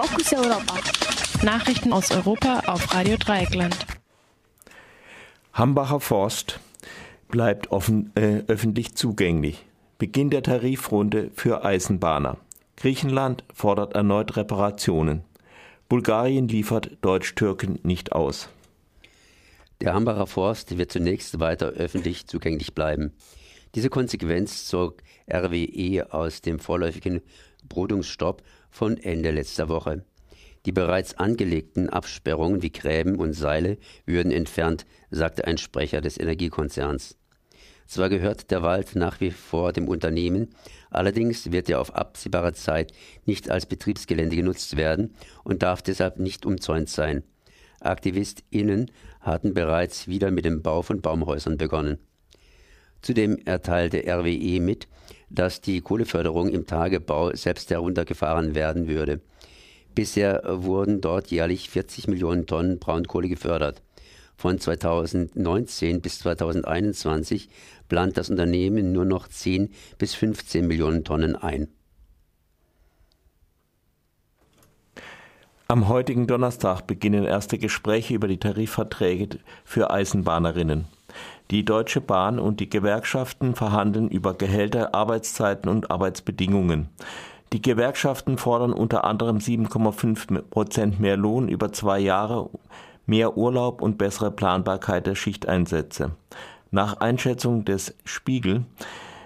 Fokus Europa. Nachrichten aus Europa auf Radio Dreieckland. Hambacher Forst bleibt offen, äh, öffentlich zugänglich. Beginn der Tarifrunde für Eisenbahner. Griechenland fordert erneut Reparationen. Bulgarien liefert Deutsch-Türken nicht aus. Der Hambacher Forst wird zunächst weiter öffentlich zugänglich bleiben. Diese Konsequenz zog RWE aus dem vorläufigen Brutungsstopp von Ende letzter Woche. Die bereits angelegten Absperrungen wie Gräben und Seile würden entfernt, sagte ein Sprecher des Energiekonzerns. Zwar gehört der Wald nach wie vor dem Unternehmen, allerdings wird er auf absehbare Zeit nicht als Betriebsgelände genutzt werden und darf deshalb nicht umzäunt sein. AktivistInnen hatten bereits wieder mit dem Bau von Baumhäusern begonnen. Zudem erteilte RWE mit, dass die Kohleförderung im Tagebau selbst heruntergefahren werden würde. Bisher wurden dort jährlich 40 Millionen Tonnen Braunkohle gefördert. Von 2019 bis 2021 plant das Unternehmen nur noch 10 bis 15 Millionen Tonnen ein. Am heutigen Donnerstag beginnen erste Gespräche über die Tarifverträge für Eisenbahnerinnen. Die Deutsche Bahn und die Gewerkschaften verhandeln über Gehälter, Arbeitszeiten und Arbeitsbedingungen. Die Gewerkschaften fordern unter anderem 7,5 Prozent mehr Lohn über zwei Jahre mehr Urlaub und bessere Planbarkeit der Schichteinsätze. Nach Einschätzung des Spiegel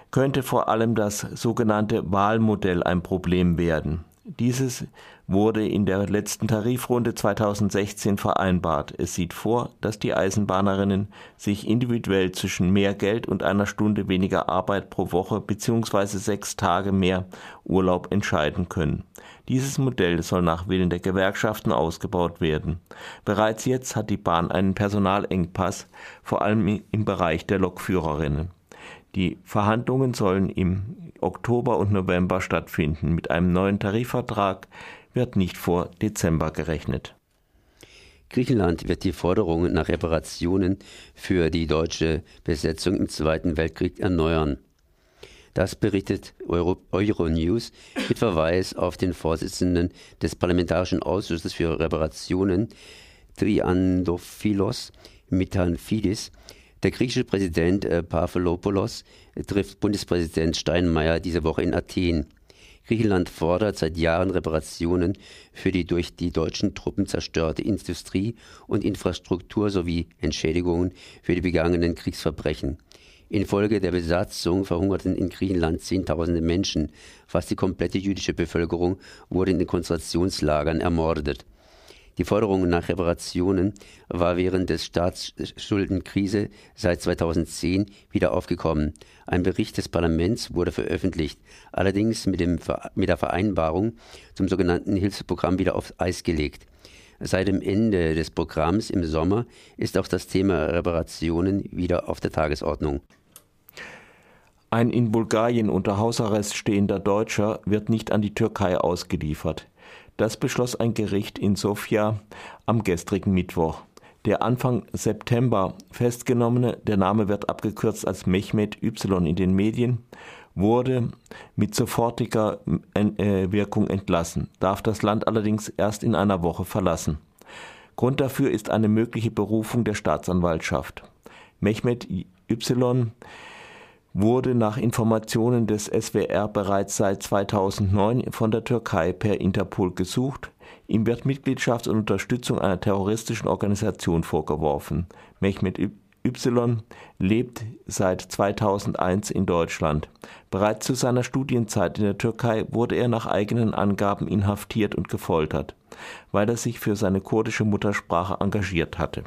könnte vor allem das sogenannte Wahlmodell ein Problem werden. Dieses wurde in der letzten Tarifrunde 2016 vereinbart. Es sieht vor, dass die Eisenbahnerinnen sich individuell zwischen mehr Geld und einer Stunde weniger Arbeit pro Woche bzw. sechs Tage mehr Urlaub entscheiden können. Dieses Modell soll nach Willen der Gewerkschaften ausgebaut werden. Bereits jetzt hat die Bahn einen Personalengpass, vor allem im Bereich der Lokführerinnen. Die Verhandlungen sollen im Oktober und November stattfinden. Mit einem neuen Tarifvertrag wird nicht vor Dezember gerechnet. Griechenland wird die Forderungen nach Reparationen für die deutsche Besetzung im Zweiten Weltkrieg erneuern. Das berichtet Euro, Euronews mit Verweis auf den Vorsitzenden des Parlamentarischen Ausschusses für Reparationen, Triandophilos Mitanfidis. Der griechische Präsident äh, Pavlopoulos trifft Bundespräsident Steinmeier diese Woche in Athen. Griechenland fordert seit Jahren Reparationen für die durch die deutschen Truppen zerstörte Industrie und Infrastruktur sowie Entschädigungen für die begangenen Kriegsverbrechen. Infolge der Besatzung verhungerten in Griechenland Zehntausende Menschen. Fast die komplette jüdische Bevölkerung wurde in den Konzentrationslagern ermordet. Die Forderung nach Reparationen war während der Staatsschuldenkrise seit 2010 wieder aufgekommen. Ein Bericht des Parlaments wurde veröffentlicht, allerdings mit, dem, mit der Vereinbarung zum sogenannten Hilfsprogramm wieder auf Eis gelegt. Seit dem Ende des Programms im Sommer ist auch das Thema Reparationen wieder auf der Tagesordnung. Ein in Bulgarien unter Hausarrest stehender Deutscher wird nicht an die Türkei ausgeliefert. Das beschloss ein Gericht in Sofia am gestrigen Mittwoch. Der Anfang September festgenommene, der Name wird abgekürzt als Mehmet Y in den Medien, wurde mit sofortiger äh, Wirkung entlassen, darf das Land allerdings erst in einer Woche verlassen. Grund dafür ist eine mögliche Berufung der Staatsanwaltschaft. Mehmet Y wurde nach Informationen des SWR bereits seit 2009 von der Türkei per Interpol gesucht. Ihm wird Mitgliedschaft und Unterstützung einer terroristischen Organisation vorgeworfen. Mehmet Y lebt seit 2001 in Deutschland. Bereits zu seiner Studienzeit in der Türkei wurde er nach eigenen Angaben inhaftiert und gefoltert, weil er sich für seine kurdische Muttersprache engagiert hatte